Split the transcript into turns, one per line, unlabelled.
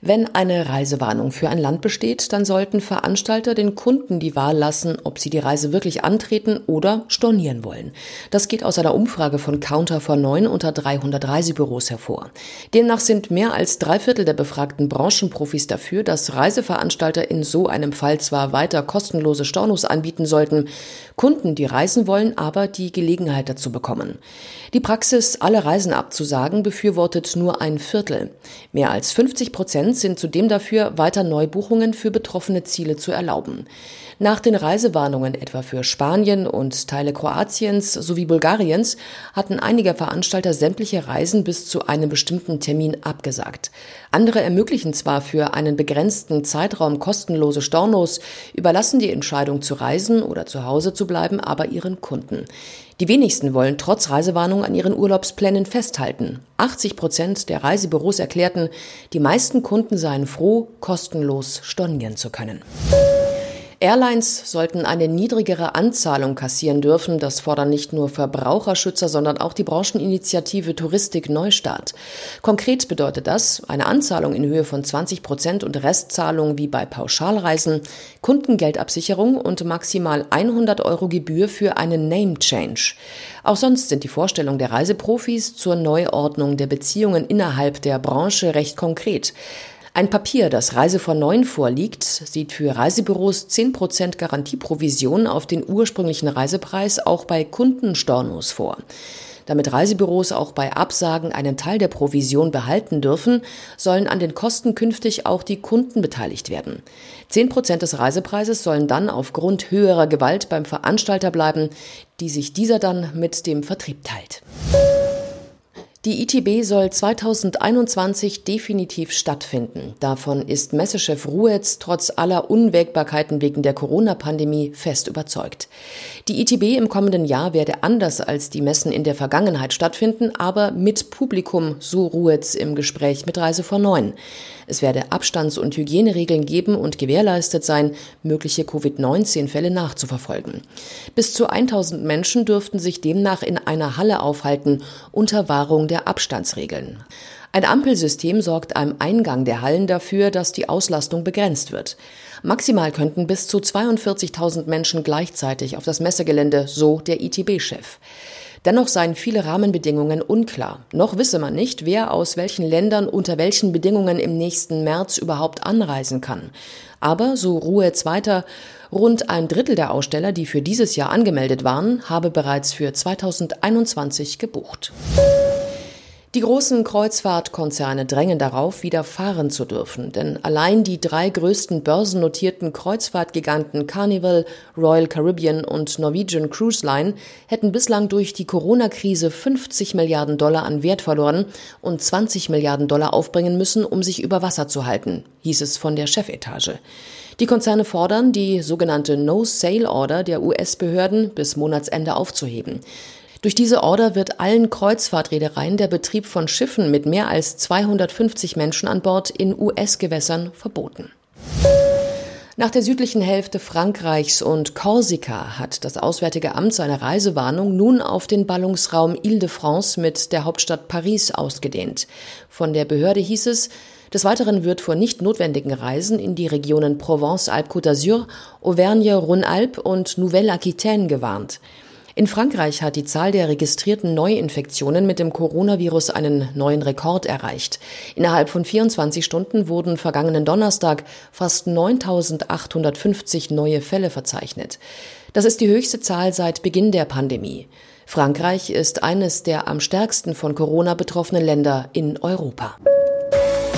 Wenn eine Reisewarnung für ein Land besteht, dann sollten Veranstalter den Kunden die Wahl lassen, ob sie die Reise wirklich antreten oder stornieren wollen. Das geht aus einer Umfrage von Counter for 9 unter 300 Reisebüros hervor. Demnach sind mehr als drei Viertel der befragten Branchenprofis dafür, dass Reiseveranstalter in so einem Fall zwar weiter kostenlose Stornos anbieten sollten, Kunden, die reisen wollen, aber die Gelegenheit dazu bekommen. Die Praxis, alle Reisen abzusagen, befürwortet nur ein Viertel. Mehr als 50 Prozent sind zudem dafür, weiter Neubuchungen für betroffene Ziele zu erlauben. Nach den Reisewarnungen etwa für Spanien und Teile Kroatiens sowie Bulgariens hatten einige Veranstalter sämtliche Reisen bis zu einem bestimmten Termin abgesagt. Andere ermöglichen zwar für einen begrenzten Zeitraum kostenlose Stornos, überlassen die Entscheidung zu reisen oder zu Hause zu bleiben aber ihren Kunden. Die wenigsten wollen trotz Reisewarnung an ihren Urlaubsplänen festhalten. 80 Prozent der Reisebüros erklärten, die meisten Kunden seien froh, kostenlos stornieren zu können. Airlines sollten eine niedrigere Anzahlung kassieren dürfen. Das fordern nicht nur Verbraucherschützer, sondern auch die Brancheninitiative Touristik Neustart. Konkret bedeutet das eine Anzahlung in Höhe von 20 Prozent und Restzahlung wie bei Pauschalreisen, Kundengeldabsicherung und maximal 100 Euro Gebühr für einen Name Change. Auch sonst sind die Vorstellungen der Reiseprofis zur Neuordnung der Beziehungen innerhalb der Branche recht konkret. Ein Papier, das Reise von Neun vorliegt, sieht für Reisebüros 10% Garantieprovision auf den ursprünglichen Reisepreis auch bei Kundenstornos vor. Damit Reisebüros auch bei Absagen einen Teil der Provision behalten dürfen, sollen an den Kosten künftig auch die Kunden beteiligt werden. Zehn Prozent des Reisepreises sollen dann aufgrund höherer Gewalt beim Veranstalter bleiben, die sich dieser dann mit dem Vertrieb teilt. Die ITB soll 2021 definitiv stattfinden. Davon ist Messechef Ruetz trotz aller Unwägbarkeiten wegen der Corona-Pandemie fest überzeugt. Die ITB im kommenden Jahr werde anders als die Messen in der Vergangenheit stattfinden, aber mit Publikum, so Ruetz im Gespräch mit Reise vor Neun. Es werde Abstands- und Hygieneregeln geben und gewährleistet sein, mögliche Covid-19-Fälle nachzuverfolgen. Bis zu 1000 Menschen dürften sich demnach in einer Halle aufhalten, unter Wahrung der Abstandsregeln. Ein Ampelsystem sorgt am Eingang der Hallen dafür, dass die Auslastung begrenzt wird. Maximal könnten bis zu 42.000 Menschen gleichzeitig auf das Messegelände, so der ITB-Chef. Dennoch seien viele Rahmenbedingungen unklar. Noch wisse man nicht, wer aus welchen Ländern unter welchen Bedingungen im nächsten März überhaupt anreisen kann. Aber, so Ruhetz weiter, rund ein Drittel der Aussteller, die für dieses Jahr angemeldet waren, habe bereits für 2021 gebucht. Die großen Kreuzfahrtkonzerne drängen darauf, wieder fahren zu dürfen, denn allein die drei größten börsennotierten Kreuzfahrtgiganten Carnival, Royal Caribbean und Norwegian Cruise Line hätten bislang durch die Corona-Krise 50 Milliarden Dollar an Wert verloren und 20 Milliarden Dollar aufbringen müssen, um sich über Wasser zu halten, hieß es von der Chefetage. Die Konzerne fordern, die sogenannte No-Sale-Order der US-Behörden bis Monatsende aufzuheben. Durch diese Order wird allen Kreuzfahrtreedereien der Betrieb von Schiffen mit mehr als 250 Menschen an Bord in US-Gewässern verboten. Nach der südlichen Hälfte Frankreichs und Korsika hat das Auswärtige Amt seine Reisewarnung nun auf den Ballungsraum Ile-de-France mit der Hauptstadt Paris ausgedehnt. Von der Behörde hieß es, des Weiteren wird vor nicht notwendigen Reisen in die Regionen Provence-Alpes-Côte d'Azur, Auvergne-Rhône-Alpes und Nouvelle-Aquitaine gewarnt. In Frankreich hat die Zahl der registrierten Neuinfektionen mit dem Coronavirus einen neuen Rekord erreicht. Innerhalb von 24 Stunden wurden vergangenen Donnerstag fast 9850 neue Fälle verzeichnet. Das ist die höchste Zahl seit Beginn der Pandemie. Frankreich ist eines der am stärksten von Corona betroffenen Länder in Europa.